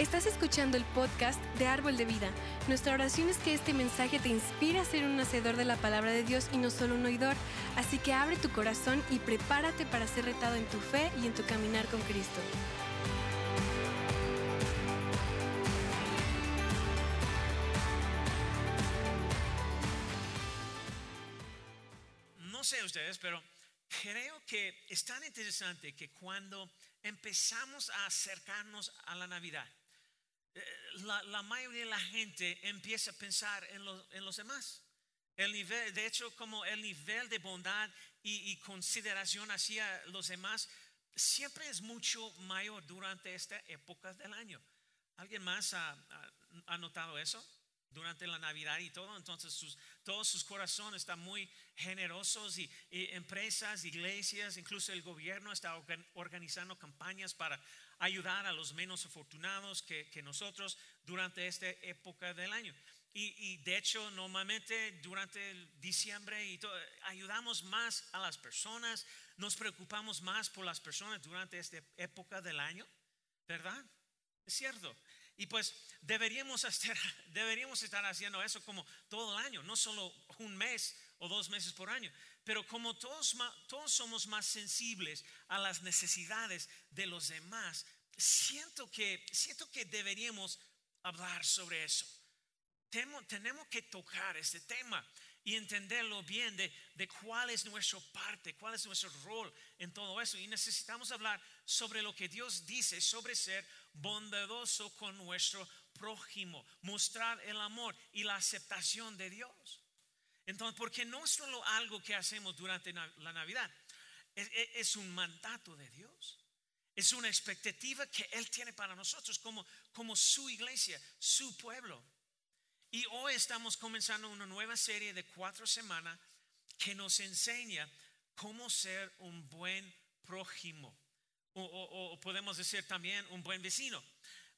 Estás escuchando el podcast de Árbol de Vida. Nuestra oración es que este mensaje te inspire a ser un hacedor de la palabra de Dios y no solo un oidor. Así que abre tu corazón y prepárate para ser retado en tu fe y en tu caminar con Cristo. No sé ustedes, pero creo que es tan interesante que cuando empezamos a acercarnos a la Navidad, la, la mayoría de la gente empieza a pensar en, los- en los demás. El nivel, de hecho, como el nivel de bondad y, y consideración hacia los demás siempre es mucho mayor durante esta época del año. ¿Alguien más ha, ha- notado eso? Durante la Navidad y todo, entonces sus, todos sus corazones están muy generosos y, y empresas, iglesias, incluso el gobierno está organ- organizando campañas para ayudar a los menos afortunados que, nosotros durante esta época del año. Y, de hecho, normalmente durante diciembre y todo, ayudamos más a las personas, nos preocupamos más por las personas durante esta época del año, ¿verdad? Es cierto. Y pues deberíamos estar, deberíamos estar haciendo eso como todo el año, no solo un mes o dos meses por año, pero como todos, todos somos más sensibles a las necesidades de los demás, siento que, siento que deberíamos hablar sobre eso. Tenemos, tenemos que tocar este tema y entenderlo bien de, de cuál es nuestra parte, cuál es nuestro rol en todo eso. Y necesitamos hablar sobre lo que Dios dice sobre ser bondadoso con nuestro prójimo, mostrar el amor y la aceptación de Dios. Entonces, porque no es solo algo que hacemos durante la Navidad, es, es- es un mandato de Dios. Es una expectativa que Él tiene para nosotros como, como su iglesia, su pueblo. Y hoy estamos comenzando una nueva serie de cuatro semanas que nos enseña cómo ser un buen prójimo. O, o- o podemos decir también un buen vecino.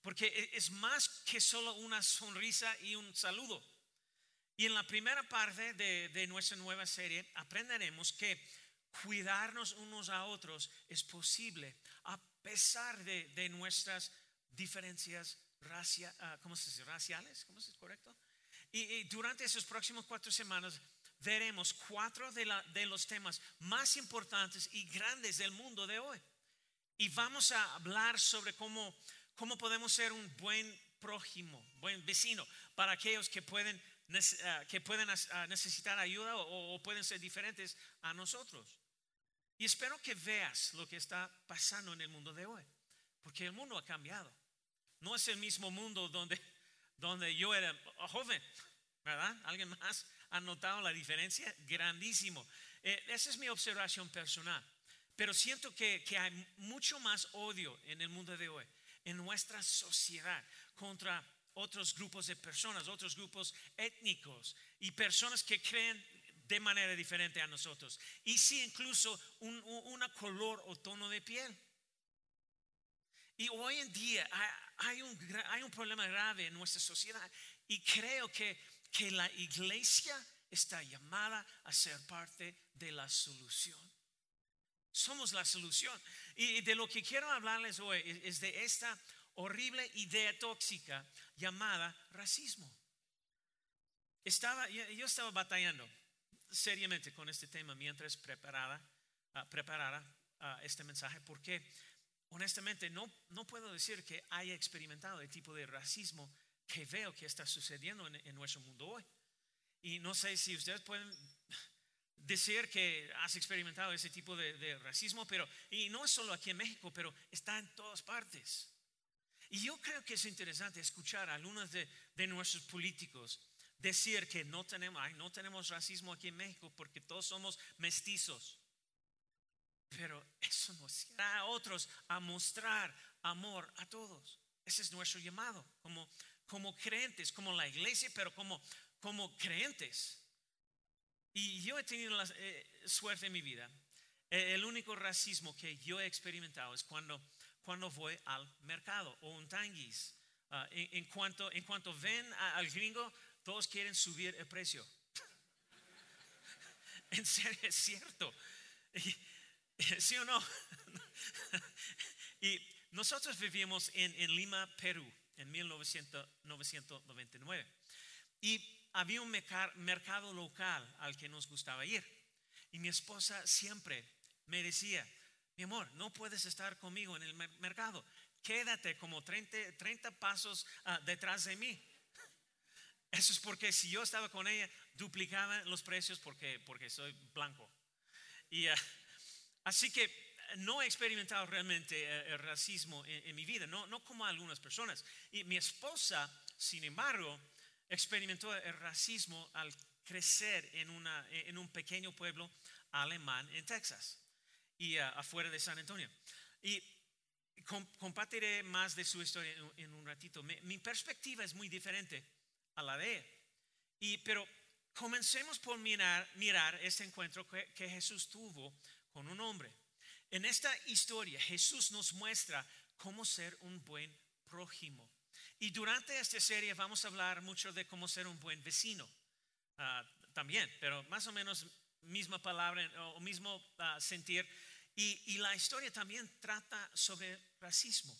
Porque e- es más que solo una sonrisa y un saludo. Y en la primera parte de, de nuestra nueva serie aprenderemos que cuidarnos unos a otros es posible a pesar de, de nuestras diferencias racia- ah, ¿cómo se dice? raciales, ¿cómo es correcto? Y, y durante esas próximas cuatro semanas veremos cuatro de, la- de los temas más importantes y grandes del mundo de hoy. Y vamos a hablar sobre cómo, cómo podemos ser un buen prójimo, buen vecino para aquellos que pueden, que pueden ah, necesitar ayuda o, o pueden ser diferentes a nosotros. Y espero que veas lo que está pasando en el mundo de hoy, porque el mundo ha cambiado. No es el mismo mundo donde, donde yo era joven, ¿verdad? ¿Alguien más ha notado la diferencia? Grandísimo. Eh, esa es mi observación personal. Pero siento que, que hay mucho más odio en el mundo de hoy, en nuestra sociedad, contra otros grupos de personas, otros grupos étnicos y personas que creen de manera diferente a nosotros. Y sí, incluso un, un- una color o tono de piel. Y hoy en día hay, hay un, hay un problema grave en nuestra sociedad y creo que, que la iglesia está llamada a ser parte de la solución. Somos la solución. Y de lo que quiero hablarles hoy es de esta horrible idea tóxica llamada racismo. Estaba, yo, estaba batallando seriamente con este tema mientras preparaba, ah, preparara ah, este mensaje porque honestamente no, no puedo decir que haya experimentado el tipo de racismo que veo que está sucediendo en, en nuestro mundo hoy. Y no sé si ustedes pueden decir que has experimentado ese tipo de, de racismo, pero y no es solo aquí en México, pero está en todas partes. Y yo creo que es interesante escuchar a algunos de, de nuestros políticos decir que no tenemos, ay, no tenemos racismo aquí en México porque todos somos mestizos. Pero eso nos da a otros a mostrar amor a todos. Ese es nuestro llamado, como, como creyentes, como la iglesia, pero como, como creyentes. Y yo he tenido la eh, suerte en mi vida. Eh, el único racismo que yo he experimentado es cuando, cuando voy al mercado o un tanguis. Ah, en, en cuanto, en cuanto ven a- al gringo, todos quieren subir el precio. en serio, es cierto. ¿Sí o no? y nosotros vivimos en, en Lima, Perú, en 1999. Y había un mercado local al que nos gustaba ir. Y mi esposa siempre me decía, mi amor, no puedes estar conmigo en el mercado. Quédate como 30, 30 pasos ah, detrás de mí. Eso es porque si yo estaba con ella, duplicaba los precios porque, porque soy blanco. Y ah, así que no he experimentado realmente eh, el racismo en, mi vida, no, no como algunas personas. Y mi esposa, sin embargo, experimentó el racismo al crecer en, una, en un pequeño pueblo alemán en Texas y uh, afuera de San Antonio. Y compartiré más de su historia en, un ratito. Mi, perspectiva es muy diferente a la de él. Y, pero comencemos por mirar, mirar este encuentro que, que Jesús tuvo con un hombre. En esta historia Jesús nos muestra cómo ser un buen prójimo. Y durante esta serie vamos a hablar mucho de cómo ser un buen vecino ah, también, pero más o menos misma palabra o mismo ah, sentir. Y, la historia también trata sobre racismo.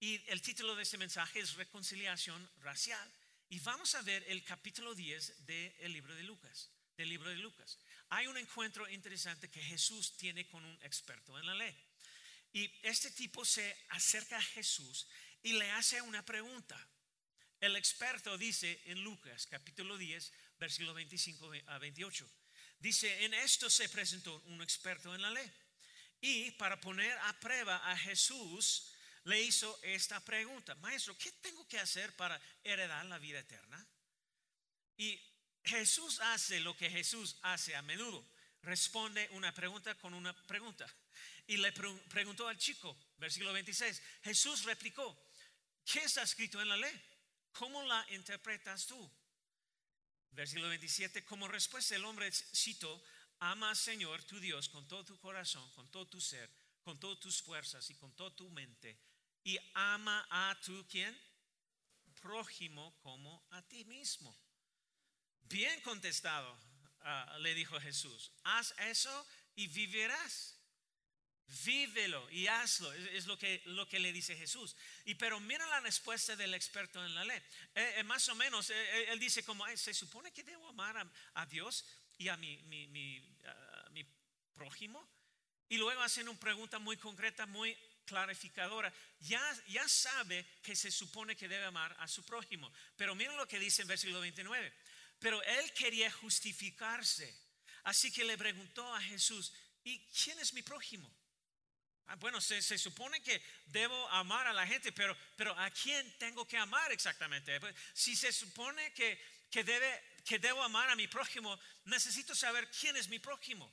Y el título de este mensaje es Reconciliación Racial. Y vamos a ver el capítulo 10 del libro de Lucas, del libro de Lucas hay un encuentro interesante que Jesús tiene con un experto en la ley. Y este tipo se acerca a Jesús y le hace una pregunta. El experto dice en Lucas capítulo 10, versículo 25 a 28. Dice, en esto se presentó un experto en la ley. Y para poner a prueba a Jesús, le hizo esta pregunta. Maestro, ¿qué tengo que hacer para heredar la vida eterna? Y Jesús hace lo que Jesús hace a menudo. Responde una pregunta con una pregunta. Y le preguntó al chico, versículo 26, Jesús replicó, ¿qué está escrito en la ley? ¿Cómo la interpretas tú? Versículo 27, como respuesta el hombre citó, ama al Señor tu Dios con todo tu corazón, con todo tu ser, con todas tus fuerzas y con toda tu mente. Y ama a tu quien? Prójimo como a ti mismo. Bien contestado, ah, le dijo Jesús, haz eso y vivirás. Vívelo y hazlo, es, lo, que, lo que le dice Jesús. Y pero mira la respuesta del experto en la ley. Eh, eh, más o menos, eh, él dice como, se supone que debo amar a, Dios y a mi, mi, mi, prójimo. Y luego hacen una pregunta muy concreta, muy clarificadora. Ya, ya sabe que se supone que debe amar a su prójimo. Pero mira lo que dice en versículo 29. Pero él quería justificarse. Así que le preguntó a Jesús, ¿y quién es mi prójimo? Ah, bueno, se, supone que debo amar a la gente, pero, pero ¿a quién tengo que amar exactamente? Pues, si se supone que, que, debe, que debo amar a mi prójimo, necesito saber quién es mi prójimo.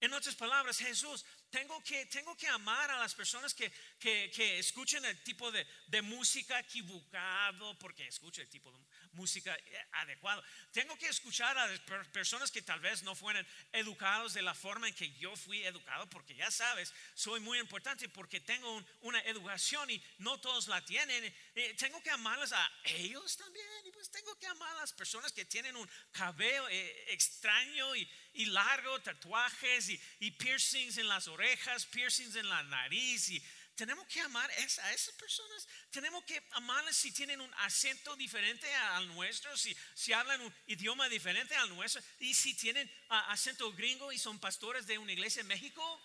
En otras palabras, Jesús, tengo que, tengo que amar a las personas que, que, que escuchen el tipo de, de, música equivocado, porque escucho el tipo de música eh, adecuado. Tengo que escuchar a personas que tal vez no fueron educados de la forma en que yo fui educado, porque ya sabes, soy muy importante porque tengo una educación y no todos la tienen. Eh, tengo que amarlas a ellos también, y pues tengo que amar a las personas que tienen un cabello eh, extraño y, y largo, tatuajes y, piercings en las orejas, piercings en la nariz y tenemos que amar a esas personas. Tenemos que amarles si tienen un acento diferente al nuestro, si, si hablan un idioma diferente al nuestro y si tienen acento gringo y son pastores de una iglesia en México.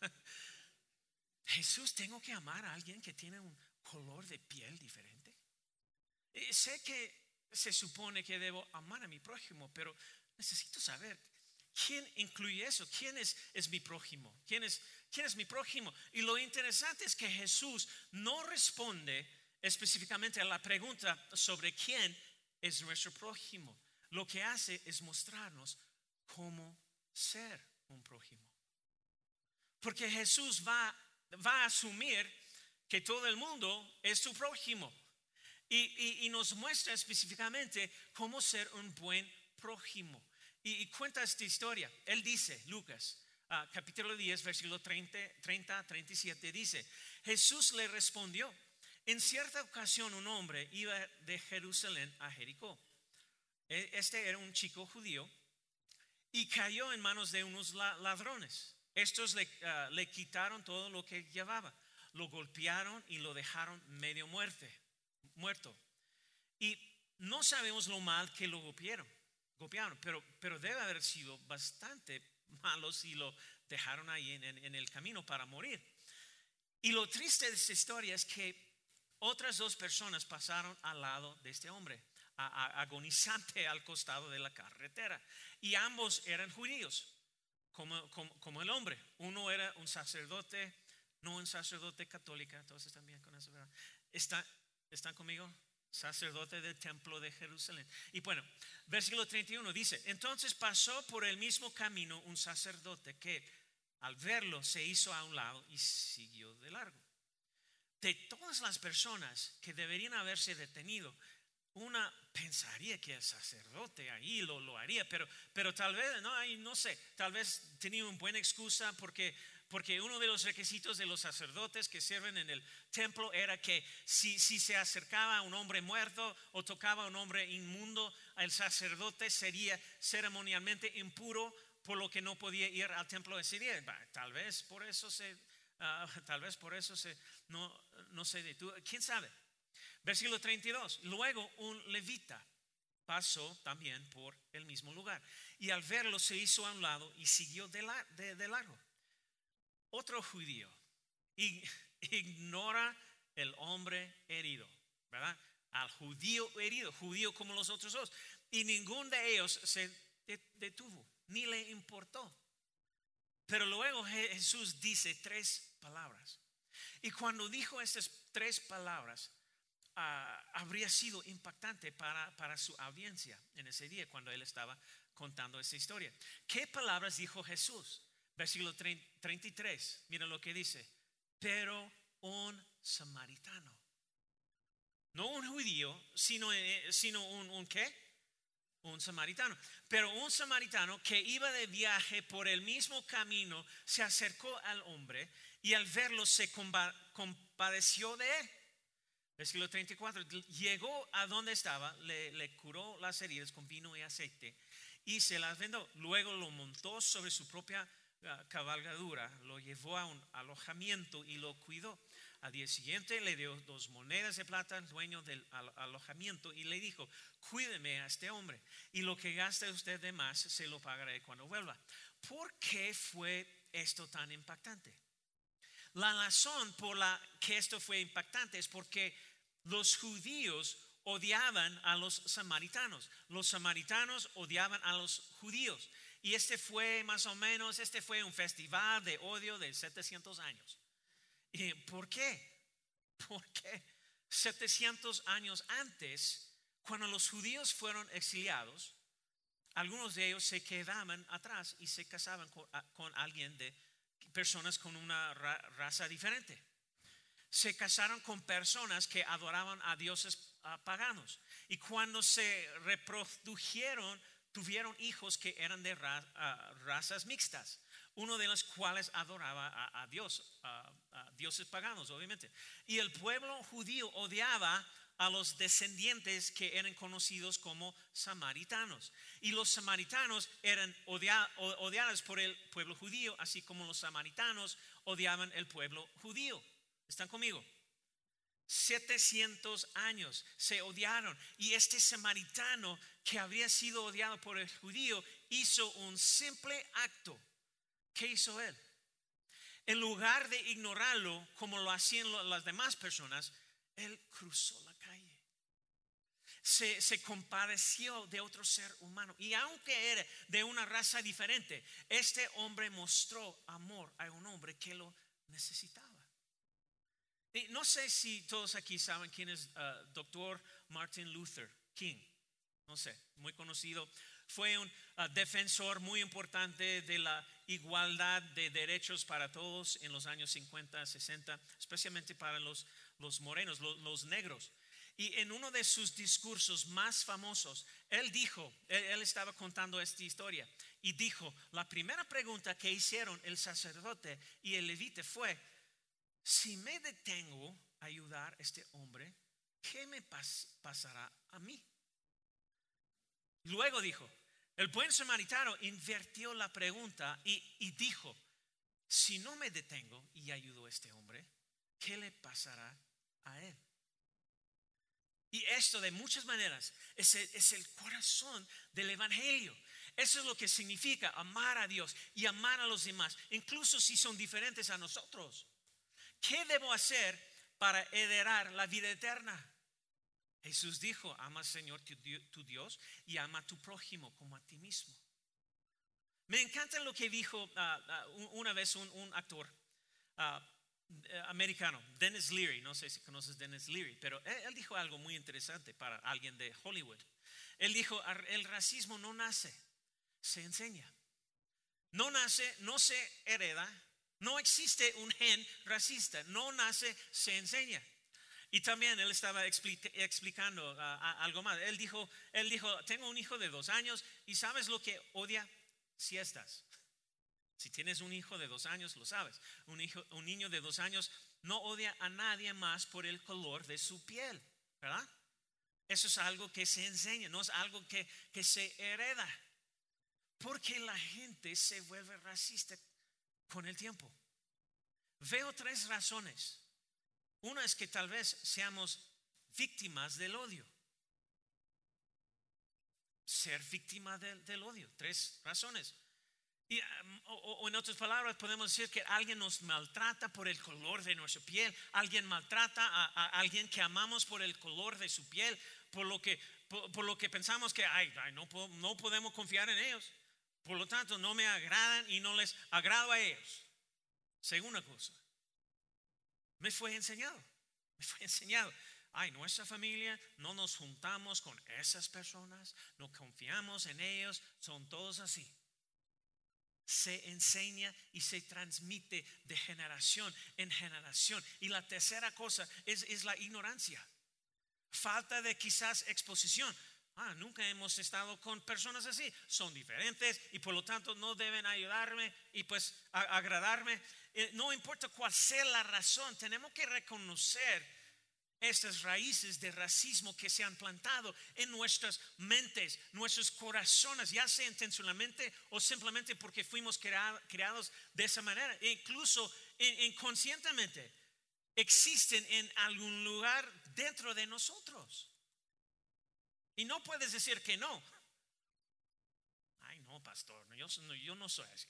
Jesús, tengo que amar a alguien que tiene un color de piel diferente. Y sé que se supone que debo amar a mi prójimo, pero necesito saber quién incluye eso, quién es, es mi prójimo, ¿Quién es, quién es mi prójimo. Y lo interesante es que Jesús no responde específicamente a la pregunta sobre quién es nuestro prójimo. Lo que hace es mostrarnos cómo ser un prójimo. Porque Jesús va, va a asumir que todo el mundo es su prójimo. Y, nos muestra específicamente cómo ser un buen prójimo. Y, cuenta esta historia. Él dice, Lucas, ah, capítulo 10, versículo 30, 30 37, dice, Jesús le respondió, en cierta ocasión un hombre iba de Jerusalén a Jericó. E, este era un chico judío y cayó en manos de unos ladrones. Estos le, ah, le quitaron todo lo que llevaba lo golpearon y lo dejaron medio muerte, muerto. Y no sabemos lo mal que lo golpearon, golpearon pero, pero debe haber sido bastante malo si lo dejaron ahí en, el camino para morir. Y lo triste de esta historia es que otras dos personas pasaron al lado de este hombre, agonizante al costado de la carretera. Y ambos eran judíos, como, como, el hombre. Uno era un sacerdote, no un sacerdote católica, están bien con eso, ¿verdad? ¿Están conmigo? Sacerdote del templo de Jerusalén. Y bueno, versículo 31 dice, entonces pasó por el mismo camino un sacerdote que al verlo se hizo a un lado y siguió de largo. De todas las personas que deberían haberse detenido, una pensaría que el sacerdote ahí lo, lo haría, pero, pero tal vez, no, ahí no sé, tal vez tenía una buena excusa porque, porque uno de los requisitos de los sacerdotes que sirven en el templo era que si, se acercaba a un hombre muerto o tocaba a un hombre inmundo, el sacerdote sería ceremonialmente impuro por lo que no podía ir al templo ese día. Tal vez por eso se, ah, tal vez por eso se, no, no sé de tú, quién sabe. Versículo 32. Luego un levita pasó también por el mismo lugar y al verlo se hizo a un lado y siguió de, largo. Otro judío ignora el hombre herido, ¿verdad? Al judío herido, judío como los otros dos. Y ninguno de ellos se detuvo, ni le importó. Pero luego Jesús dice tres palabras. Y cuando dijo estas tres palabras, Ah, habría sido impactante para, para su audiencia en ese día cuando él estaba contando esa historia. ¿Qué palabras dijo Jesús? Versículo 33, mira lo que dice, pero un samaritano. No un judío, sino, eh, sino un, un qué? Un samaritano. Pero un samaritano que iba de viaje por el mismo camino se acercó al hombre y al verlo se compadeció de él Versículo 34, llegó a donde estaba, le, curó las heridas con vino y aceite y se las vendó. Luego lo montó sobre su propia cabalgadura, lo llevó a un alojamiento y lo cuidó. Al día siguiente le dio dos monedas de plata al dueño del alojamiento y le dijo, cuídeme a este hombre y lo que gaste usted de más se lo pagaré cuando vuelva. ¿Por qué fue esto tan impactante? La razón por la que esto fue impactante es porque los judíos odiaban a los samaritanos, los samaritanos odiaban a los judíos. Y este fue más o menos, este fue un festival de odio de 700 años. ¿Y por qué? Porque 700 años antes, cuando los judíos fueron exiliados, algunos de ellos se quedaban atrás y se casaban con, con alguien de personas con una raza diferente se casaron con personas que adoraban a dioses paganos. Y cuando se reprodujeron, tuvieron hijos que eran de razas mixtas, uno de los cuales adoraba a, Dios, a, dioses paganos, obviamente. Y el pueblo judío odiaba a los descendientes que eran conocidos como samaritanos. Y los samaritanos eran odiados por el pueblo judío, así como los samaritanos odiaban el pueblo judío. ¿Están conmigo? 700 años se odiaron y este samaritano que había sido odiado por el judío hizo un simple acto. ¿Qué hizo él? En lugar de ignorarlo como lo hacían las demás personas, él cruzó la calle. Se, se, compadeció de otro ser humano. Y aunque era de una raza diferente, este hombre mostró amor a un hombre que lo necesitaba no sé si todos aquí saben quién es uh, doctor Martin Luther King. No sé, muy conocido. Fue un uh, defensor muy importante de la igualdad de derechos para todos en los años 50, 60, especialmente para los, los morenos, los, negros. Y en uno de sus discursos más famosos, él dijo, él, estaba contando esta historia, y dijo, la primera pregunta que hicieron el sacerdote y el levite fue, si me detengo a ayudar a este hombre, ¿qué me pasará a mí? Luego dijo, el buen samaritano invirtió la pregunta y, dijo, si no me detengo y ayudo a este hombre, ¿qué le pasará a él? Y esto de muchas maneras es el, es el corazón del Evangelio. Eso es lo que significa amar a Dios y amar a los demás, incluso si son diferentes a nosotros. ¿Qué debo hacer para heredar la vida eterna? Jesús dijo, ama al Señor tu, Dios y ama a tu prójimo como a ti mismo. Me encanta lo que dijo ah, ah, una vez un, actor ah, eh, americano, Dennis Leary, no sé si conoces Dennis Leary, pero él, dijo algo muy interesante para alguien de Hollywood. Él dijo, el racismo no nace, se enseña. No nace, no se hereda, no existe un gen racista, no nace, se enseña. Y también él estaba explicando algo más. Él dijo, él dijo, tengo un hijo de dos años y sabes lo que odia siestas. Si tienes un hijo de dos años, lo sabes. Un, hijo, un niño de dos años no odia a nadie más por el color de su piel, ¿verdad? Eso es algo que se enseña, no es algo que, que se hereda. Porque la gente se vuelve racista con el tiempo. Veo tres razones. Una es que tal vez seamos víctimas del odio ser víctima del, odio. Tres razones. Y, um, o, en otras palabras, podemos decir que alguien nos maltrata por el color de nuestra piel, alguien maltrata a, alguien que amamos por el color de su piel, por lo que, por, lo que pensamos que ay, no, no podemos confiar en ellos. Por lo tanto, no me agradan y no les agrado a ellos. Segunda cosa, me fue enseñado, me fue enseñado ay, nuestra familia, no nos juntamos con esas personas, no confiamos en ellos, son todos así. Se enseña y se transmite de generación en generación. Y la tercera cosa es, es la ignorancia. Falta de quizás exposición. Ah, nunca hemos estado con personas así. Son diferentes y por lo tanto no deben ayudarme y pues agradarme. Eh, no importa cuál sea la razón, tenemos que reconocer estas raíces de racismo que se han plantado en nuestras mentes, nuestros corazones, ya sea intencionalmente o simplemente porque fuimos creados de esa manera, e incluso inconscientemente, existen en algún lugar dentro de nosotros. Y no puedes decir que no. Ay, no, pastor, yo, yo no soy así.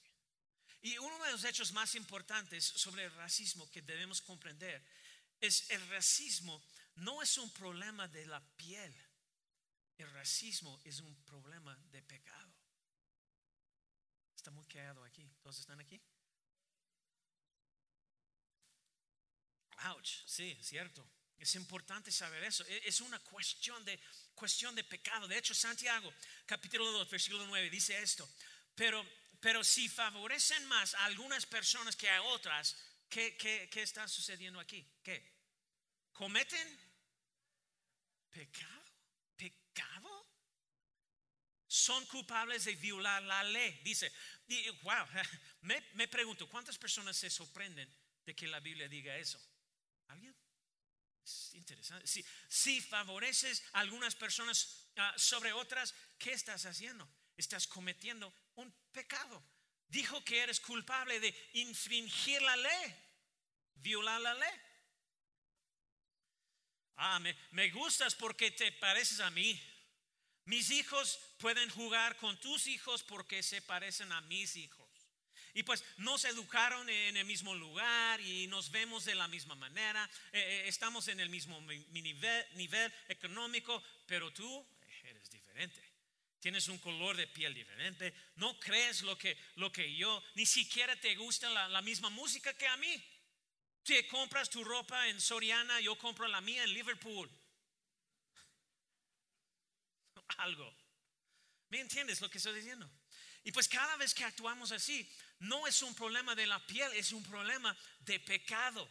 Y uno de los hechos más importantes sobre el racismo que debemos comprender es el racismo no es un problema de la piel. El racismo es un problema de pecado. Está muy quedado aquí. ¿Todos están aquí? Ouch, sí, cierto. Es importante saber eso. E, es una cuestión de, pecado. De hecho, Santiago, capítulo 2, versículo 9, dice esto. Pero, pero si favorecen más a algunas personas que a otras, ¿qué, está sucediendo aquí? ¿Qué? cometen pecado, pecado, son culpables de violar la ley. Dice, wow, me, pregunto, ¿cuántas personas se sorprenden de que la Biblia diga eso? ¿Alguien? Es interesante. Si, si favoreces a algunas personas ah, sobre otras, ¿qué estás haciendo? Estás cometiendo un pecado. Dijo que eres culpable de infringir la ley, violar la ley. Ah, me, gustas porque te pareces a mí. Mis hijos pueden jugar con tus hijos porque se parecen a mis hijos. Y pues nos educaron en el mismo lugar y nos vemos de la misma manera. Eh, eh, estamos en el mismo nivel, económico, pero tú eres diferente. Tienes un color de piel diferente. No crees lo que, lo que yo, ni siquiera te gusta la misma música que a mí. Si compras tu ropa en Soriana, yo compro la mía en Liverpool. Algo. ¿Me entiendes lo que estoy diciendo? Y pues cada vez que actuamos así, no es un problema de la piel, es un problema de pecado.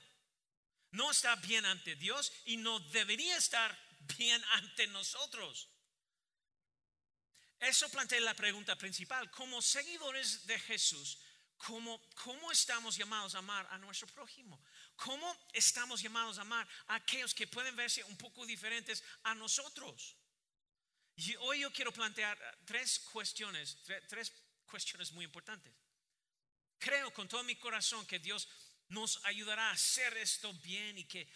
No está bien ante Dios y no debería estar bien ante nosotros. Eso plantea la pregunta principal. Como seguidores de Jesús, ¿cómo, ¿cómo estamos llamados a amar a nuestro prójimo? ¿Cómo estamos llamados a amar a aquellos que pueden verse un poco diferentes a nosotros? Y hoy yo quiero plantear tres cuestiones, tres cuestiones muy importantes. Creo con todo mi corazón que Dios nos ayudará a hacer esto bien y que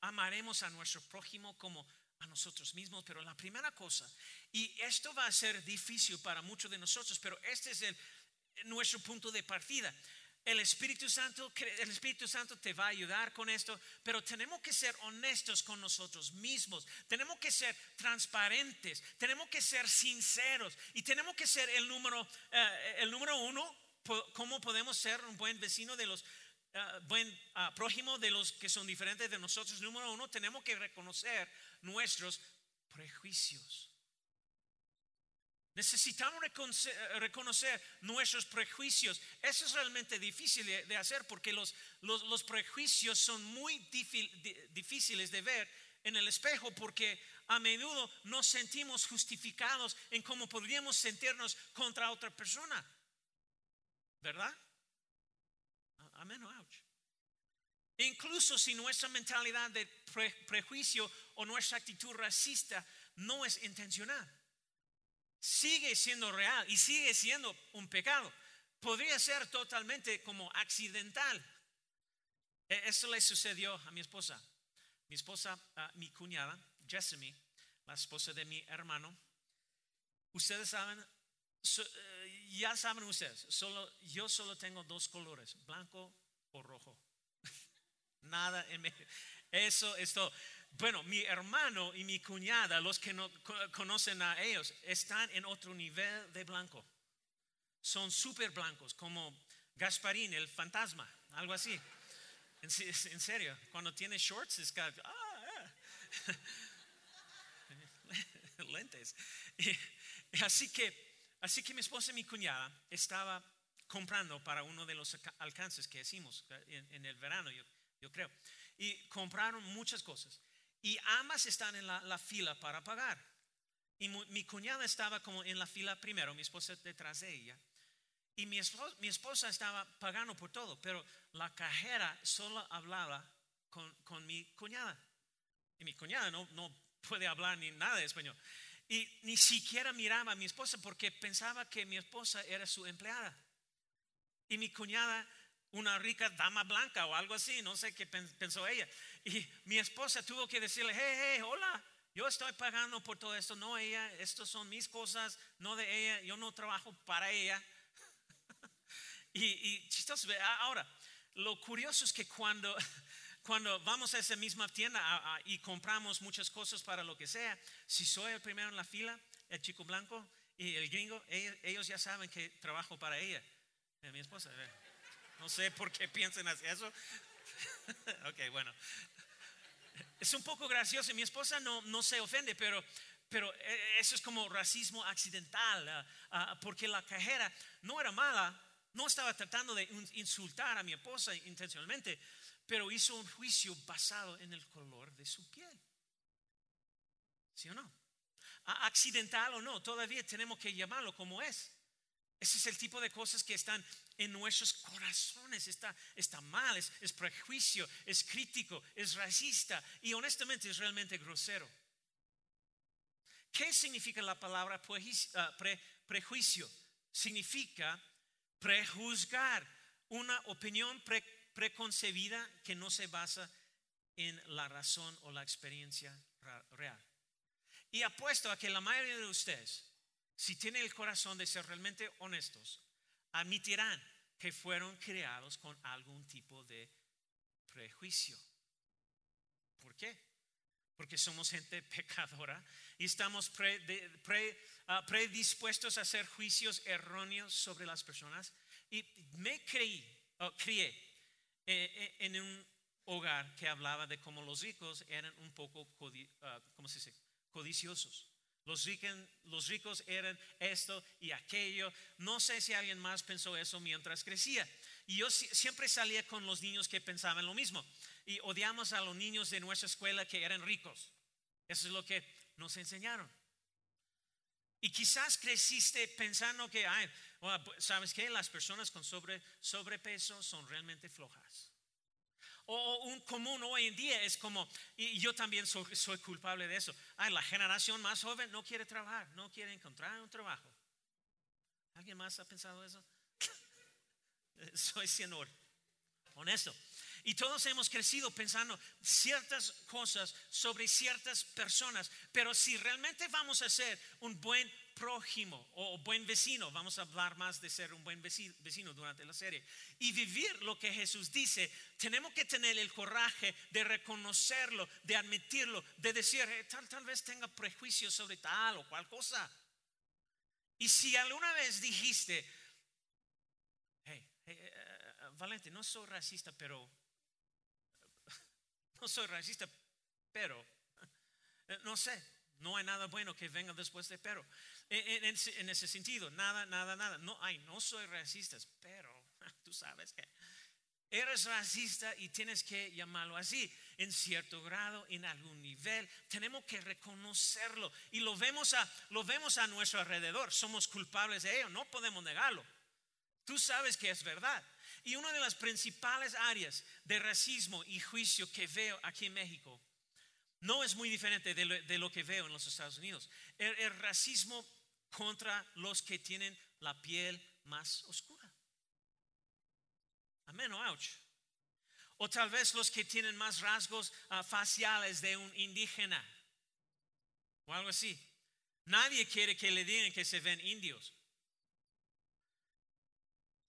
amaremos a nuestro prójimo como a nosotros mismos. Pero la primera cosa, y esto va a ser difícil para muchos de nosotros, pero este es el, nuestro punto de partida. El Espíritu Santo, el Espíritu Santo te va a ayudar con esto, pero tenemos que ser honestos con nosotros mismos. Tenemos que ser transparentes, tenemos que ser sinceros y tenemos que ser el número, eh, el número uno. ¿Cómo podemos ser un buen vecino de los uh, buen uh, prójimo de los que son diferentes de nosotros? Número uno, tenemos que reconocer nuestros prejuicios. Necesitamos reconocer nuestros prejuicios. Eso es realmente difícil de hacer porque los, los, prejuicios son muy difíciles de ver en el espejo porque a menudo nos sentimos justificados en cómo podríamos sentirnos contra otra persona. ¿Verdad? Amén ouch. Incluso si nuestra mentalidad de prejuicio o nuestra actitud racista no es intencional sigue siendo real y sigue siendo un pecado. Podría ser totalmente como accidental. E, eso le sucedió a mi esposa. Mi esposa, mi cuñada, Jessamy, la esposa de mi hermano. Ustedes saben, eh, ya saben ustedes, solo, yo solo tengo dos colores, blanco o rojo. Nada en medio. Eso es todo. Bueno, mi hermano y mi cuñada, los que no conocen a ellos, están en otro nivel de blanco. Son súper blancos, como Gasparín, el fantasma, algo así. En, serio, cuando tiene shorts, es que, ah, ah. lentes. así que, así que mi esposa y mi cuñada estaba comprando para uno de los alcances que hicimos en, el verano, yo creo. Y compraron muchas cosas. Y ambas están en la, fila para pagar. Y mi, cuñada estaba como en la fila primero, mi esposa detrás de ella. Y mi esposa, mi esposa estaba pagando por todo, pero la cajera solo hablaba con, con mi cuñada. Y mi cuñada no, no puede hablar ni nada de español. Y ni siquiera miraba a mi esposa porque pensaba que mi esposa era su empleada. Y mi cuñada una rica dama blanca o algo así, no sé qué pensó ella. Y mi esposa tuvo que decirle, hey, hey, hola, yo estoy pagando por todo esto, no ella, estas son mis cosas, no de ella, yo no trabajo para ella. y, y chistoso, ahora, lo curioso es que cuando, cuando vamos a esa misma tienda y compramos muchas cosas para lo que sea, si soy el primero en la fila, el chico blanco y el gringo, ellos, ya saben que trabajo para ella, mi esposa. No sé por qué piensan así eso. ok, bueno. Es un poco gracioso. Mi esposa no, no se ofende, pero, pero eh, eso es como racismo accidental, ah, ah, porque la cajera no era mala, no estaba tratando de insultar a mi esposa intencionalmente, pero hizo un juicio basado en el color de su piel. ¿Sí o no? Accidental o no, todavía tenemos que llamarlo como es. Ese es el tipo de cosas que están en nuestros corazones. Está, está mal, es, prejuicio, es crítico, es racista y honestamente es realmente grosero. ¿Qué significa la palabra ah, prejuicio? Significa prejuzgar, una opinión preconcebida que no se basa en la razón o la experiencia real. Y apuesto a que la mayoría de ustedes si tienen el corazón de ser realmente honestos, admitirán que fueron creados con algún tipo de prejuicio. ¿Por qué? Porque somos gente pecadora y estamos ah, predispuestos a hacer juicios erróneos sobre las personas. Y me creí, crié eh, eh, en un hogar que hablaba de cómo los ricos eran un poco, ah, ¿cómo se dice? Codiciosos. Los, ricos eran esto y aquello. No sé si alguien más pensó eso mientras crecía. Y yo siempre salía con los niños que pensaban lo mismo. Y odiamos a los niños de nuestra escuela que eran ricos. Eso es lo que nos enseñaron. Y quizás creciste pensando que, ay, ¿sabes qué? Las personas con sobre, sobrepeso son realmente flojas o un común hoy en día es como, y yo también soy, culpable de eso, ay, la generación más joven no quiere trabajar, no quiere encontrar un trabajo. ¿Alguien más ha pensado eso? soy senor. Honesto. Y todos hemos crecido pensando ciertas cosas sobre ciertas personas, pero si realmente vamos a ser un buen prójimo o buen vecino, vamos a hablar más de ser un buen vecino durante la serie, y vivir lo que Jesús dice, tenemos que tener el coraje de reconocerlo, de admitirlo, de decir, eh, tal, tal vez tenga prejuicios sobre tal o cual cosa. Y si alguna vez dijiste, hey, eh, Valente, no soy racista, pero no soy racista, pero no sé, no hay nada bueno que venga después de pero. En, ese sentido, nada, nada, nada. No, ay, no soy racista, pero tú sabes que eres racista y tienes que llamarlo así. En cierto grado, en algún nivel, tenemos que reconocerlo y lo vemos a, lo vemos a nuestro alrededor. Somos culpables de ello, no podemos negarlo. Tú sabes que es verdad. Y una de las principales áreas de racismo y juicio que veo aquí en México no es muy diferente de lo, que veo en los Estados Unidos. El, racismo contra los que tienen la piel más oscura. Amén o ouch. O tal vez los que tienen más rasgos ah, faciales de un indígena. O algo así. Nadie quiere que le digan que se ven indios.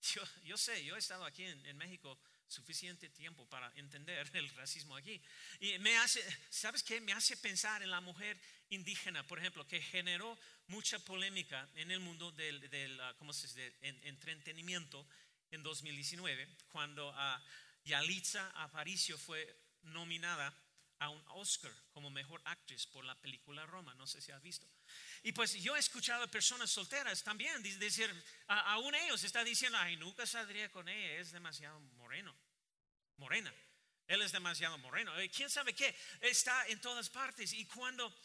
Yo, sé, yo he estado aquí en, México suficiente tiempo para entender el racismo aquí. Y me hace, ¿sabes qué? Me hace pensar en la mujer indígena, por ejemplo, que generó mucha polémica en el mundo del, del ah, ¿cómo se dice? entretenimiento en 2019, cuando uh, Yalitza Aparicio fue nominada a un Oscar como mejor actriz por la película Roma. No sé si has visto. Y pues yo he escuchado a personas solteras también decir, aún ellos están diciendo, ay, nunca saldría con ella, es demasiado moreno, morena. Él es demasiado moreno. ¿Quién sabe qué? Está en todas partes. Y cuando,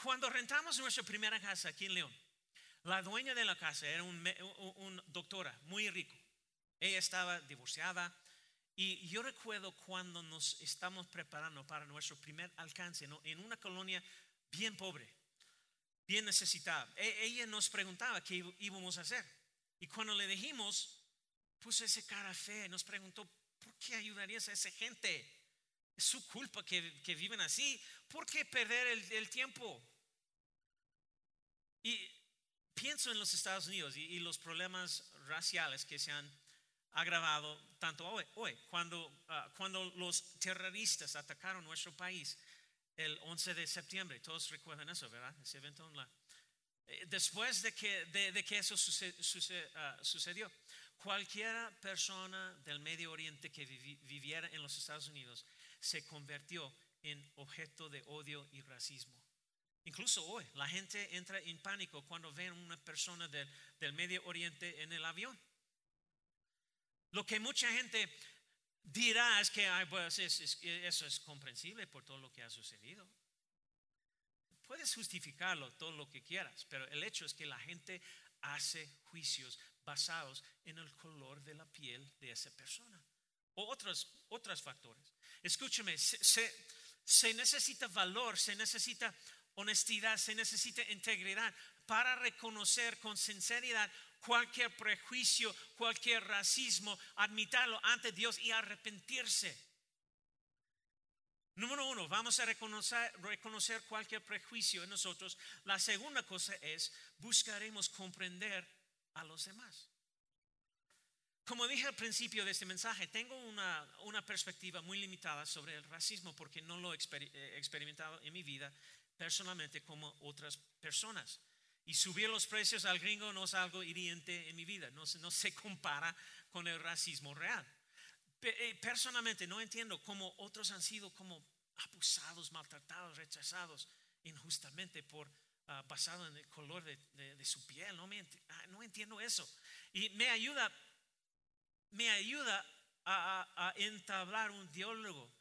cuando rentamos nuestra primera casa aquí en León, la dueña de la casa era una un doctora muy rico. Ella estaba divorciada, y yo recuerdo cuando nos estamos preparando para nuestro primer alcance en una colonia bien pobre, bien necesitada. E, ella nos preguntaba qué íbamos a hacer. Y cuando le dijimos, puso ese cara fe, nos preguntó, ¿por qué ayudarías a esa gente? Es su culpa que, viven así. ¿Por qué perder el, tiempo? Y pienso en los Estados Unidos y los problemas raciales que se han agravado tanto hoy, hoy cuando, ah, cuando los terroristas atacaron nuestro país el 11 de septiembre. Todos recuerdan eso, ¿verdad? Ese evento eh, Después de que, de, que eso ah, sucedió, cualquier persona del Medio Oriente que viviera en los Estados Unidos se convirtió en objeto de odio y racismo. Incluso hoy la gente entra en pánico cuando ven una persona del, del Medio Oriente en el avión. Lo que mucha gente dirá es que pues, eso es comprensible por todo lo que ha sucedido. Puedes justificarlo todo lo que quieras, pero el hecho es que la gente hace juicios basados en el color de la piel de esa persona o otros, otros factores. Escúchame, se necesita valor, se necesita honestidad, se necesita integridad para reconocer con sinceridad cualquier prejuicio, cualquier racismo, admitirlo ante Dios y arrepentirse. Número uno, vamos a reconocer, cualquier prejuicio en nosotros. La segunda cosa es, buscaremos comprender a los demás. Como dije al principio de este mensaje, tengo una, una perspectiva muy limitada sobre el racismo porque no lo he experimentado en mi vida personalmente como otras personas. Y subir los precios al gringo no es algo hiriente en mi vida, no, no se compara con el racismo real. Eh, personalmente no entiendo cómo otros han sido como abusados, maltratados, rechazados injustamente por ah, basado en el color de, su piel. No, me, ah, no entiendo eso. Y me ayuda, me ayuda a, a entablar un diálogo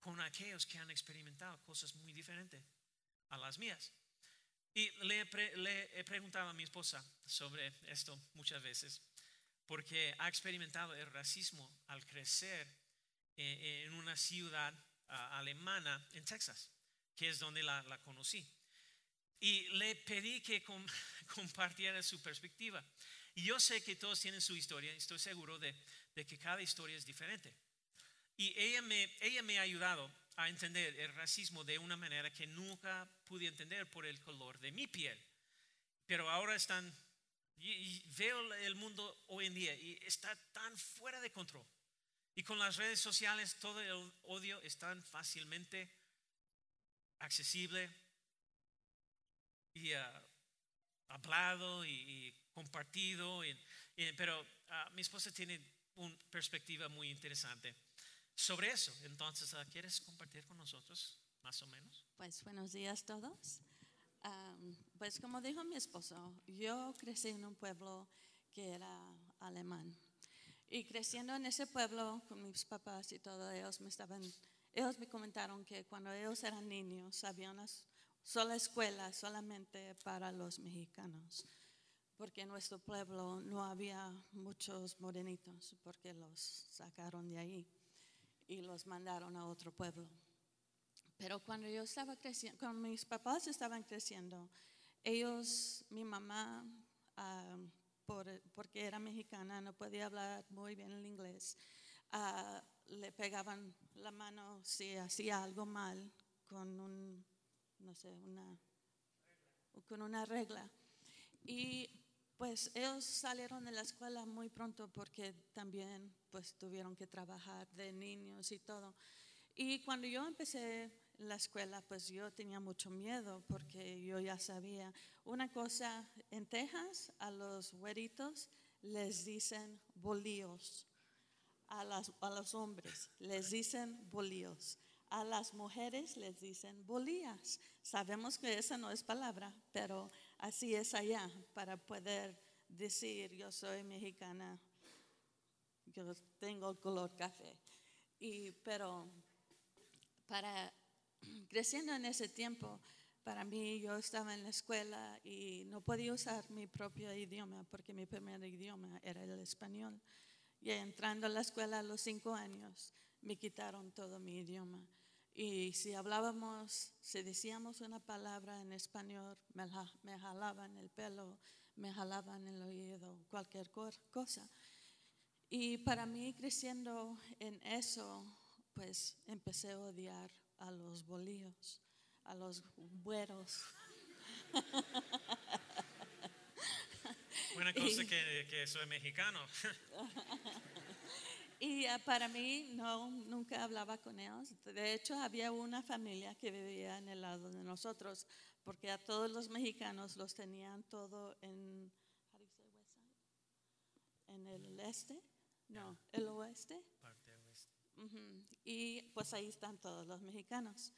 con aquellos que han experimentado cosas muy diferentes a las mías. Y le, he preguntado a mi esposa sobre esto muchas veces, porque ha experimentado el racismo al crecer eh, en una ciudad ah, alemana en Texas, que es donde la, conocí. Y le pedí que compartiera su perspectiva. Y yo sé que todos tienen su historia, estoy seguro de, de que cada historia es diferente. Y ella me, ella me ha ayudado a entender el racismo de una manera que nunca pude entender por el color de mi piel. Pero ahora están, y, veo el mundo hoy en día y está tan fuera de control. Y con las redes sociales todo el odio es tan fácilmente accesible y ah, hablado y, compartido. pero ah, mi esposa tiene una perspectiva muy interesante sobre eso. Entonces, ah, ¿quieres compartir con nosotros más o menos? Pues buenos días a todos. pues como dijo mi esposo, yo crecí en un pueblo que era alemán. Y creciendo en ese pueblo con mis papás y todo, ellos me estaban, ellos me comentaron que cuando ellos eran niños había una sola escuela solamente para los mexicanos, porque en nuestro pueblo no había muchos morenitos, porque los sacaron de ahí y los mandaron a otro pueblo. Pero cuando yo estaba creciendo, cuando mis papás estaban creciendo, ellos, mi mamá, ah, porque era mexicana, no podía hablar muy bien el inglés, ah, le pegaban la mano si hacía algo mal con un, no sé, una, con una regla. Y pues ellos salieron de la escuela muy pronto porque también pues tuvieron que trabajar de niños y todo. Y cuando yo empecé la escuela, pues yo tenía mucho miedo porque yo ya sabía una cosa, en Texas a los güeritos les dicen bolíos, a, las, a los hombres les dicen bolíos, a las mujeres les dicen bolías. Sabemos que esa no es palabra, pero así es allá, para poder decir yo soy mexicana, yo tengo color café. Y, pero para creciendo en ese tiempo, para mí yo estaba en la escuela y no podía usar mi propio idioma porque mi primer idioma era el español. Y entrando a la escuela a los cinco años, me quitaron todo mi idioma. Y si hablábamos, si decíamos una palabra en español, me, me jalaban el pelo, me jalaban el oído, cualquier cosa. Y para mí, creciendo en eso, pues empecé a odiar a los bolíos, a los güeros. Buena cosa que, que soy mexicano. Y ah, para mí, no, nunca hablaba con ellos. De hecho, había una familia que vivía en el lado de nosotros, porque a todos los mexicanos los tenían todo en, en el este, no, el oeste. Parte oeste. Y pues ahí están todos los mexicanos.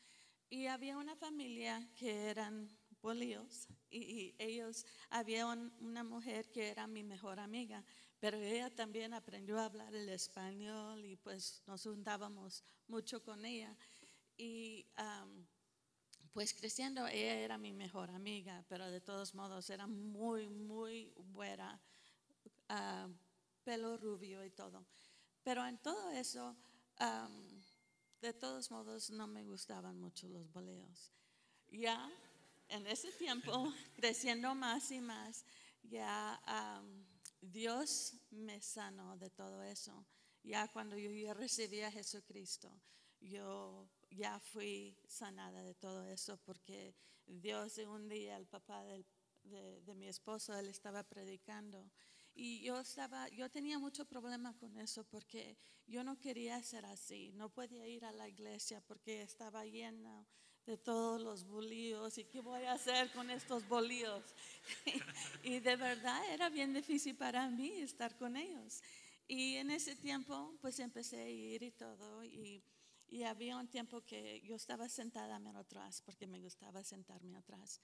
Y había una familia que eran bolíos y, ellos, había una mujer que era mi mejor amiga pero ella también aprendió a hablar el español y pues nos juntábamos mucho con ella. Y pues creciendo, ella era mi mejor amiga, pero de todos modos era muy, muy buena, pelo rubio y todo. Pero en todo eso, de todos modos, no me gustaban mucho los boleos. Ya en ese tiempo, creciendo más y más, ya Dios me sanó de todo eso. Ya cuando yo, recibí a Jesucristo, yo ya fui sanada de todo eso porque Dios un día, el papá de, mi esposo, él estaba predicando. Y yo estaba, yo tenía mucho problema con eso porque yo no quería ser así, no podía ir a la iglesia porque estaba llena de todos los bolíos y qué voy a hacer con estos bolíos. y de verdad era bien difícil para mí estar con ellos. Y en ese tiempo pues empecé a ir y todo y, y había un tiempo que yo estaba sentada atrás porque me gustaba sentarme atrás.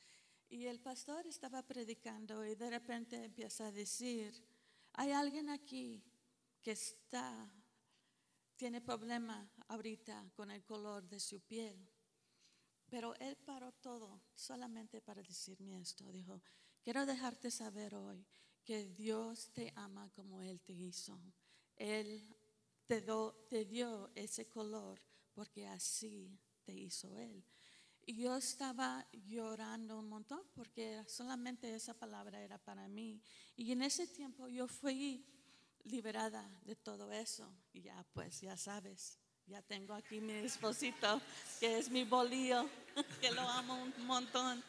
Y el pastor estaba predicando y de repente empieza a decir, hay alguien aquí que está, tiene problema ahorita con el color de su piel. Pero él paró todo solamente para decirme esto. Dijo, quiero dejarte saber hoy que Dios te ama como Él te hizo. Él te, dio ese color porque así te hizo Él. Y yo estaba llorando un montón porque solamente esa palabra era para mí. Y en ese tiempo yo fui liberada de todo eso. Y ya, pues, ya sabes, ya tengo aquí mi esposito, que es mi bolillo, que lo amo un montón.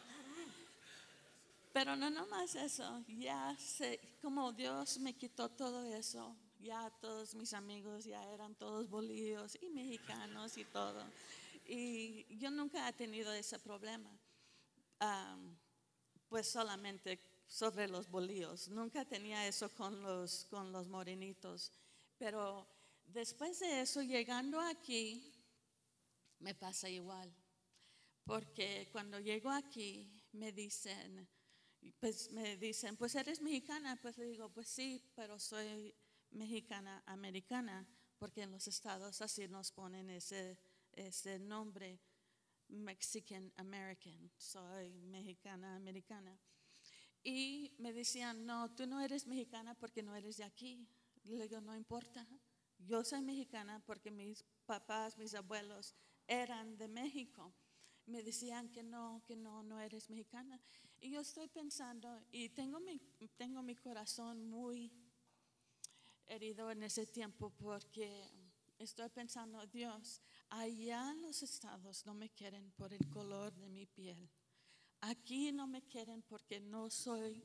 Pero no nomás eso, ya sé, como Dios me quitó todo eso, ya todos mis amigos ya eran todos bolillos y mexicanos y todo. Y yo nunca he tenido ese problema, pues solamente sobre los bolillos. Nunca tenía eso con los, con los morenitos. Pero después de eso, llegando aquí, me pasa igual. Porque cuando llego aquí, me dicen, pues me dicen, pues eres mexicana. Pues le digo, pues sí, pero soy mexicana americana, porque en los estados así nos ponen ese ese nombre Mexican American, soy mexicana americana. Y me decían, no, tú no eres mexicana porque no eres de aquí. Le digo, no importa, yo soy mexicana porque mis papás, mis abuelos eran de México. Me decían que no, que no, no eres mexicana. Y yo estoy pensando, y tengo mi, tengo mi corazón muy herido en ese tiempo porque estoy pensando, Dios, allá en los estados no me quieren por el color de mi piel. Aquí no me quieren porque no soy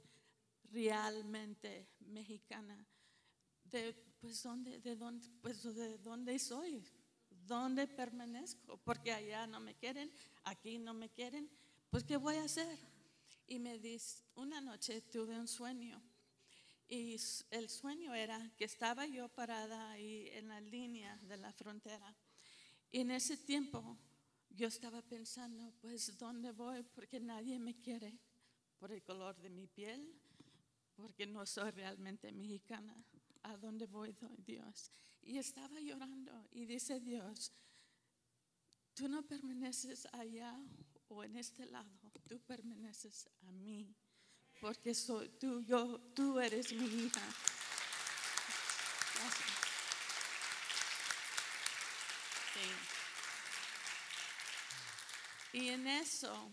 realmente mexicana. De, pues, ¿dónde, de, dónde, pues, ¿de dónde soy? ¿Dónde permanezco? Porque allá no me quieren, aquí no me quieren. Pues, ¿qué voy a hacer? Y me dice, una noche tuve un sueño y el sueño era que estaba yo parada ahí en la línea de la frontera. Y en ese tiempo yo estaba pensando, pues, ¿dónde voy? Porque nadie me quiere por el color de mi piel, porque no soy realmente mexicana. ¿A dónde voy, Dios? Y estaba llorando y dice Dios, tú no permaneces allá o en este lado, tú permaneces a mí porque soy tú, yo, tú eres mi hija. Y en eso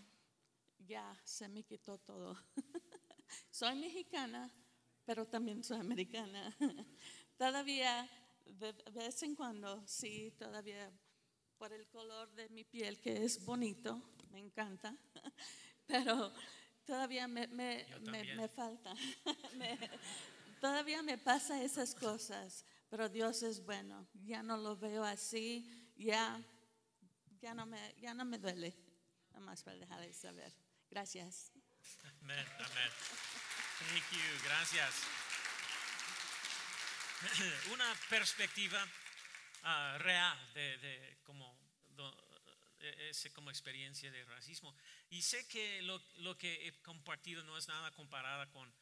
ya se me quitó todo. soy mexicana, pero también soy americana. todavía, de vez en cuando, sí, todavía por el color de mi piel, que es bonito, me encanta, pero todavía me, me, me, falta. todavía me pasa esas cosas, pero Dios es bueno. Ya no lo veo así, ya, ya, no, me, ya no me duele. Nada más para dejarles saber. Gracias. Amén, amén. Thank you, gracias. Una perspectiva uh, real de, de cómo e-, ese como experiencia de racismo. Y sé que lo, lo, que he compartido no es nada comparada con,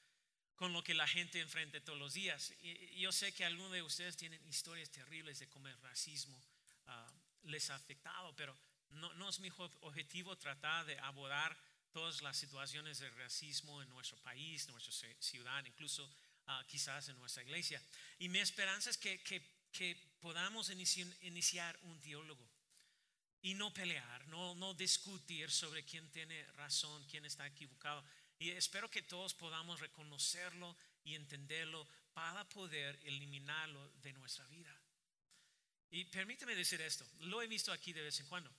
con lo que la gente enfrenta todos los días. Y, yo sé que algunos de ustedes tienen historias terribles de cómo el racismo ah, les ha afectado, pero no, no, es mi objetivo tratar de abordar todas las situaciones de racismo en nuestro país, en nuestra ciudad, incluso ah, quizás en nuestra iglesia. Y mi esperanza es que, que, que podamos iniciar un diálogo y no pelear, no, no discutir sobre quién tiene razón, quién está equivocado. Y espero que todos podamos reconocerlo y entenderlo para poder eliminarlo de nuestra vida. Y permíteme decir esto, lo he visto aquí de vez en cuando.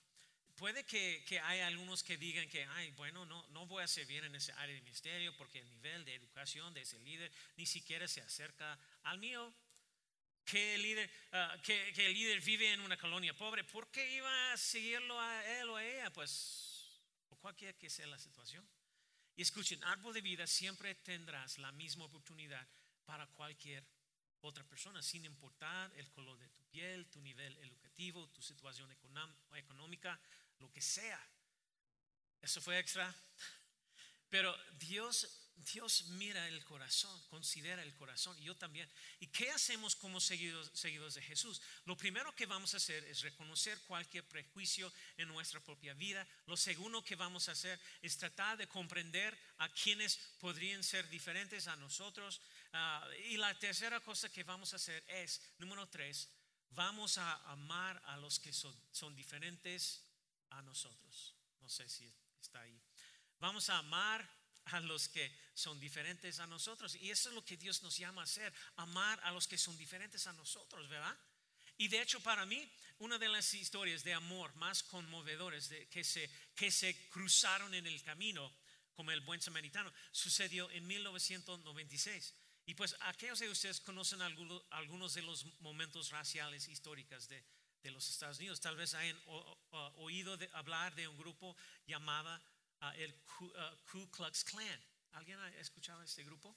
Puede que, que haya algunos que digan que, ay, bueno, no, no voy a servir en ese área de ministerio porque el nivel de educación de ese líder ni siquiera se acerca al mío que el, líder, ah, que, el líder vive en una colonia pobre, ¿por qué iba a seguirlo a él o a ella? Pues, o cualquier que sea la situación. Y escuchen, árbol de vida siempre tendrás la misma oportunidad para cualquier otra persona, sin importar el color de tu piel, tu nivel educativo, tu situación económica, lo que sea. Eso fue extra. Pero Dios Dios mira el corazón, considera el corazón y yo también. ¿Y qué hacemos como seguidos, seguidos de Jesús? Lo primero que vamos a hacer es reconocer cualquier prejuicio en nuestra propia vida. Lo segundo que vamos a hacer es tratar de comprender a quienes podrían ser diferentes a nosotros. Ah, y la tercera cosa que vamos a hacer es, número tres, vamos a amar a los que son, son diferentes a nosotros. No sé si está ahí. Vamos a amar a los que son diferentes a nosotros. Y eso es lo que Dios nos llama a hacer, amar a los que son diferentes a nosotros, ¿verdad? Y de hecho para mí, una de las historias de amor más conmovedores de, que, se, que se cruzaron en el camino, como el buen samaritano, sucedió en 1996. Y pues aquellos de ustedes conocen algunos, de los momentos raciales históricos de, de los Estados Unidos. Tal vez hayan oído hablar de un grupo llamado uh, el Ku, Ku, Klux Klan. ¿Alguien ha escuchado este grupo?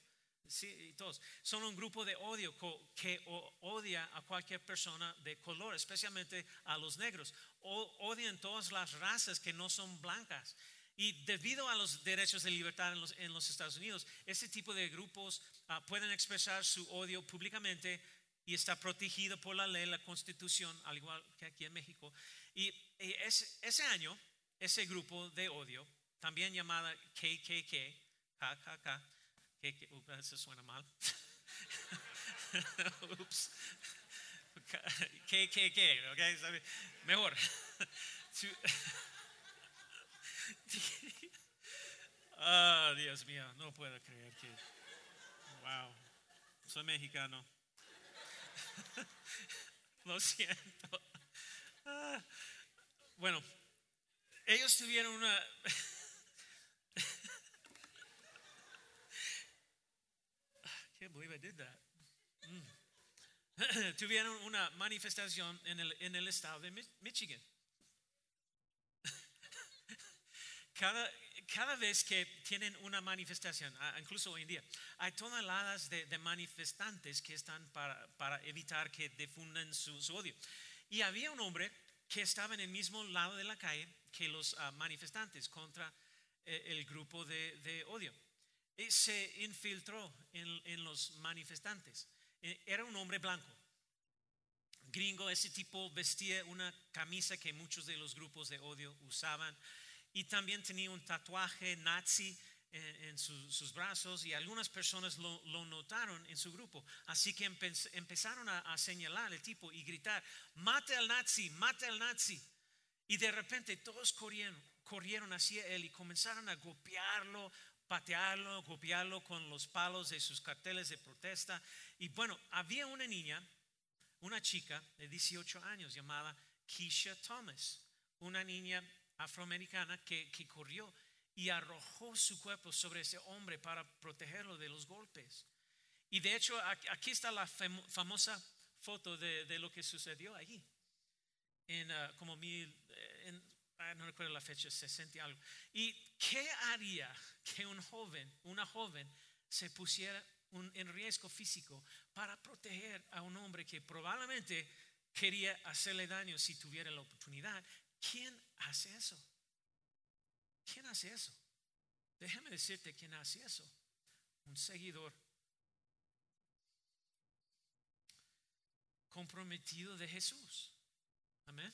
Sí, todos. Son un grupo de odio que odia a cualquier persona de color, especialmente a los negros. O, odian todas las razas que no son blancas. Y debido a los derechos de libertad en los, Estados Unidos, ese tipo de grupos ah, pueden expresar su odio públicamente y está protegido por la ley, la constitución, al igual que aquí en México. Y, ese, año, ese grupo de odio, también llamada KKK, KKK, KKK, eso suena mal. Ups. KKK, ok, mejor. Ah, Dios mío, no puedo creer que. Wow, soy mexicano. Lo siento. Ah, bueno, ellos tuvieron una. Can't believe I did that. Mm. tuvieron una manifestación en el, en el estado de Michigan. Cada, cada vez que tienen una manifestación, incluso hoy en día, hay toneladas de, manifestantes que están para, evitar que difundan su, odio. Y había un hombre que estaba en el mismo lado de la calle que los ah, manifestantes contra eh, el grupo de, de, odio. Y se infiltró en, en los manifestantes. E, era un hombre blanco gringo, ese tipo vestía una camisa que muchos de los grupos de odio usaban y también tenía un tatuaje nazi en, sus brazos y algunas personas lo, notaron en su grupo. Así que empezaron a, señalar el tipo y gritar, mate al nazi, mate al nazi. Y de repente todos corrieron, corrieron hacia él y comenzaron a golpearlo, patearlo, golpearlo con los palos de sus carteles de protesta. Y bueno, había una niña, una chica de 18 años llamada Keisha Thomas, una niña afroamericana que, corrió y arrojó su cuerpo sobre ese hombre para protegerlo de los golpes. Y de hecho aquí está la famosa foto de, lo que sucedió allí. En uh, como mil, eh, ah, no recuerdo la fecha, 60 y algo. ¿Y qué haría que un joven, una joven, se pusiera en riesgo físico para proteger a un hombre que probablemente quería hacerle daño si tuviera la oportunidad ¿Quién hace eso? ¿Quién hace eso? Déjame decirte quién hace eso. Un seguidor comprometido de Jesús. Amén.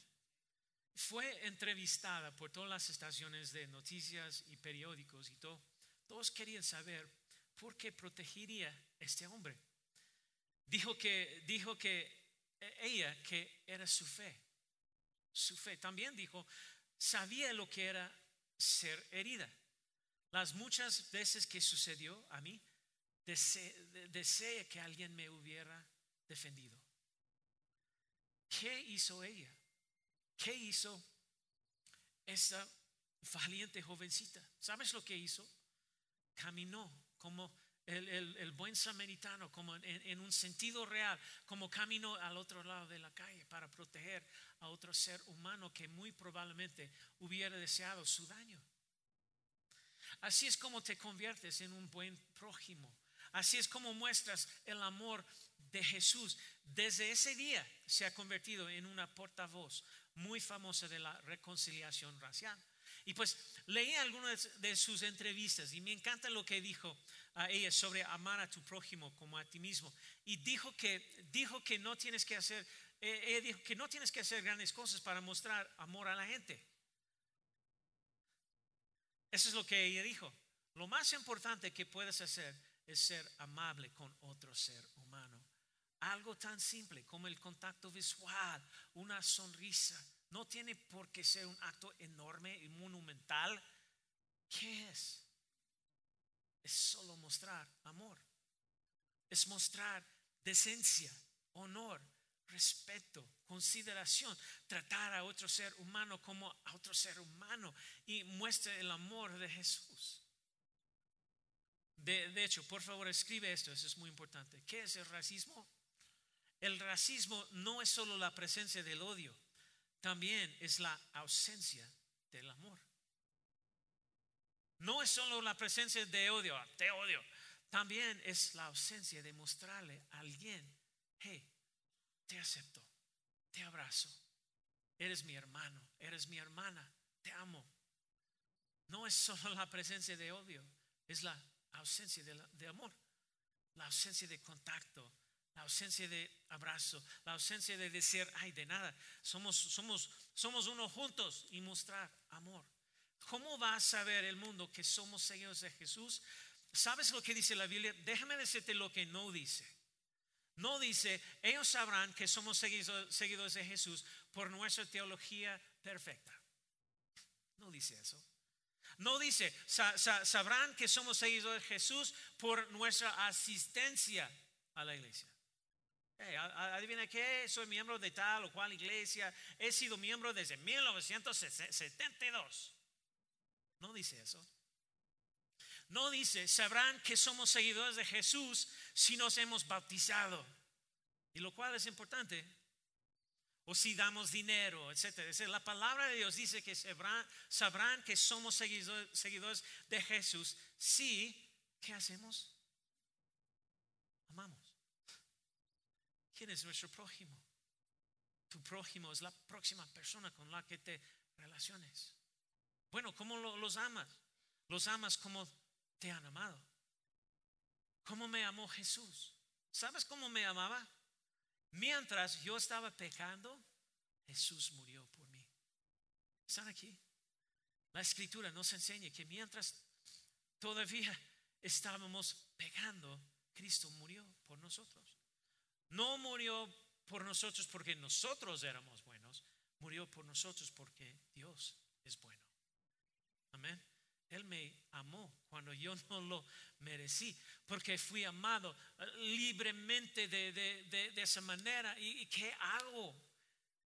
Fue entrevistada por todas las estaciones de noticias y periódicos y todo. Todos querían saber por qué protegería este hombre. Dijo que, dijo que ella, que era su fe su fe. También dijo, sabía lo que era ser herida. Las muchas veces que sucedió a mí, deseé, que alguien me hubiera defendido. ¿Qué hizo ella? ¿Qué hizo esa valiente jovencita? ¿Sabes lo que hizo? Caminó como el, buen samaritano, como en, un sentido real, como caminó al otro lado de la calle para proteger a otro ser humano que muy probablemente hubiera deseado su daño. Así es como te conviertes en un buen prójimo. Así es como muestras el amor de Jesús. Desde ese día se ha convertido en una portavoz muy famosa de la reconciliación racial. Y pues leí algunas de sus entrevistas y me encanta lo que dijo a ella sobre amar a tu prójimo como a ti mismo. Y dijo que, dijo que no tienes que hacer, eh, ella dijo que no tienes que hacer grandes cosas para mostrar amor a la gente. Eso es lo que ella dijo. Lo más importante que puedes hacer es ser amable con otro ser humano. Algo tan simple como el contacto visual, una sonrisa, No tiene por qué ser un acto enorme y monumental. ¿Qué es? Es solo mostrar amor. Es mostrar decencia, honor, respeto, consideración, tratar a otro ser humano como a otro ser humano y muestre el amor de Jesús. De, de, hecho, por favor, escribe esto, eso es muy importante. ¿Qué es el racismo? El racismo no es solo la presencia del odio, también es la ausencia del amor. No es solo la presencia de odio, te odio, también es la ausencia de mostrarle a alguien, hey, te acepto, te abrazo, eres mi hermano, eres mi hermana, te amo. No es solo la presencia de odio, es la ausencia de, amor, la ausencia de contacto, la ausencia de abrazo, la ausencia de decir, ay, de nada, somos, somos, somos uno juntos y mostrar amor. ¿Cómo va a saber el mundo que somos seguidores de Jesús? ¿Sabes lo que dice la Biblia? Déjame decirte lo que no dice. No dice, ellos sabrán que somos seguidores de Jesús por nuestra teología perfecta. No dice eso. No dice, sabrán que somos seguidores de Jesús por nuestra asistencia a la iglesia. Adivina qué, soy miembro de tal o cual iglesia, he sido miembro desde 1972. No dice eso. No dice, sabrán que somos seguidores de Jesús si nos hemos bautizado. Y lo cual es importante. O si damos dinero, etc. La palabra de Dios dice que sabrán que somos seguidores de Jesús si, ¿qué hacemos? Amamos. ¿Quién es nuestro prójimo? Tu prójimo es la próxima persona con la que te relaciones. Bueno, ¿cómo los amas? Los amas como te han amado. ¿Cómo me amó Jesús? ¿Sabes cómo me amaba? Mientras yo estaba pecando, Jesús murió por mí. ¿Están aquí? La escritura nos enseña que mientras todavía estábamos pecando, Cristo murió por nosotros. No murió por nosotros porque nosotros éramos buenos, murió por nosotros porque Dios es bueno. Amén. Él me amó cuando yo no lo merecí, porque fui amado eh, libremente de, esa manera. ¿Y, qué hago?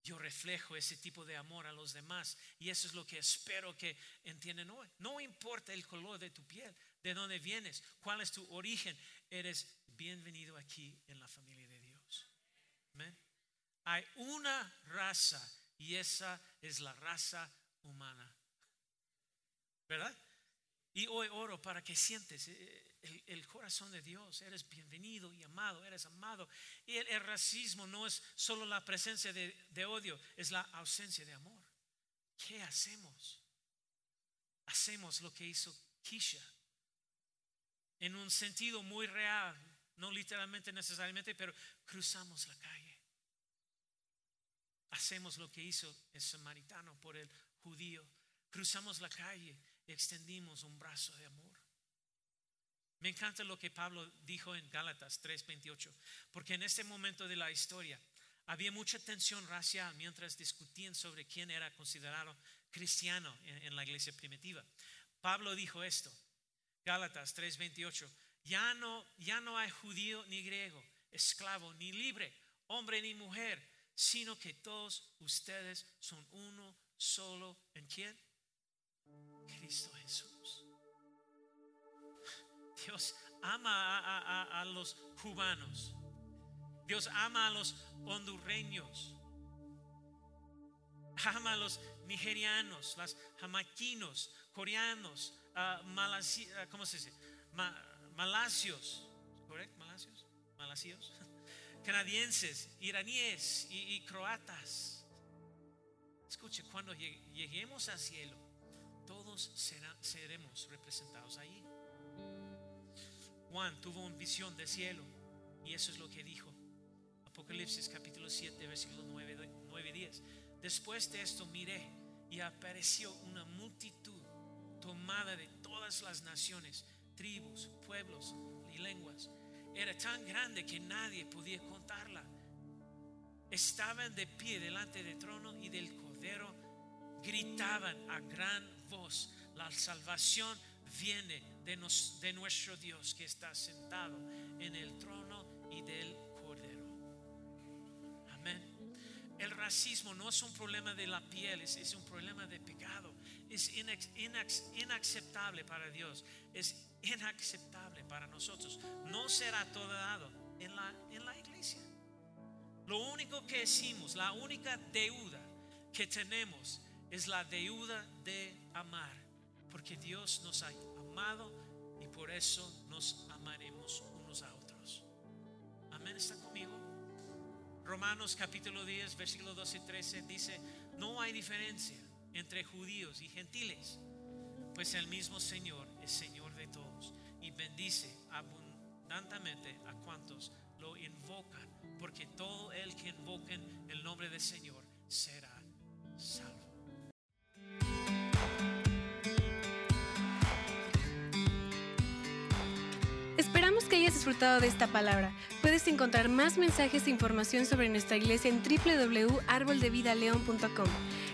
Yo reflejo ese tipo de amor a los demás y eso es lo que espero que entiendan hoy. No importa el color de tu piel, de dónde vienes, cuál es tu origen, eres bienvenido aquí en la familia de. Hay una raza y esa es la raza humana. ¿Verdad? Y hoy oro para que sientes eh, el, corazón de Dios. Eres bienvenido y amado, eres amado. Y el, racismo no es solo la presencia de, de odio, es la ausencia de amor. ¿Qué hacemos? Hacemos lo que hizo Kisha. En un sentido muy real, no literalmente necesariamente, pero cruzamos la calle. Hacemos lo que hizo el samaritano por el judío. Cruzamos la calle extendimos un brazo de amor. Me encanta lo que Pablo dijo en Gálatas 3:28, porque en este momento de la historia había mucha tensión racial mientras discutían sobre quién era considerado cristiano en, la iglesia primitiva. Pablo dijo esto, Gálatas 3:28, ya no, ya no hay judío ni griego, esclavo ni libre, hombre ni mujer, sino que todos ustedes son uno solo en quién? Cristo Jesús. Dios ama a, los cubanos. Dios ama a los hondureños. Ama a los nigerianos, los jamaquinos, coreanos, uh, ¿cómo se dice? Malasios, ¿correcto? Malasios, canadienses, iraníes y, croatas. Escuche, cuando lleguemos al cielo, todos seremos representados ahí. Juan tuvo una visión del cielo y eso es lo que dijo. Apocalipsis capítulo 7, versículo 9, 9 y 10. Después de esto miré y apareció una multitud tomada de todas las naciones, tribus, pueblos y lenguas. Era tan grande que nadie podía contarla. Estaban de pie delante del trono y del cordero gritaban a gran voz, la salvación viene de, nos- de nuestro Dios que está sentado en el trono y del Cordero. Amén. El racismo no es un problema de la piel, es, es un problema de pecado. Es inaceptable para Dios, es inaceptable para nosotros. No será tolerado en la, en la iglesia. Lo único que decimos, la única deuda que tenemos es la deuda de amar, porque Dios nos ha amado y por eso nos amaremos unos a otros. Amén, ¿está conmigo? Romanos capítulo 10, versículo 12 y 13 dice, no hay diferencia entre judíos y gentiles, pues el mismo Señor es Señor de todos y bendice abundantemente a cuantos lo invocan, porque todo el que invoquen el nombre del Señor será salvo. Esperamos que hayas disfrutado de esta palabra. Puedes encontrar más mensajes e información sobre nuestra iglesia en www.arboldevidaleon.com.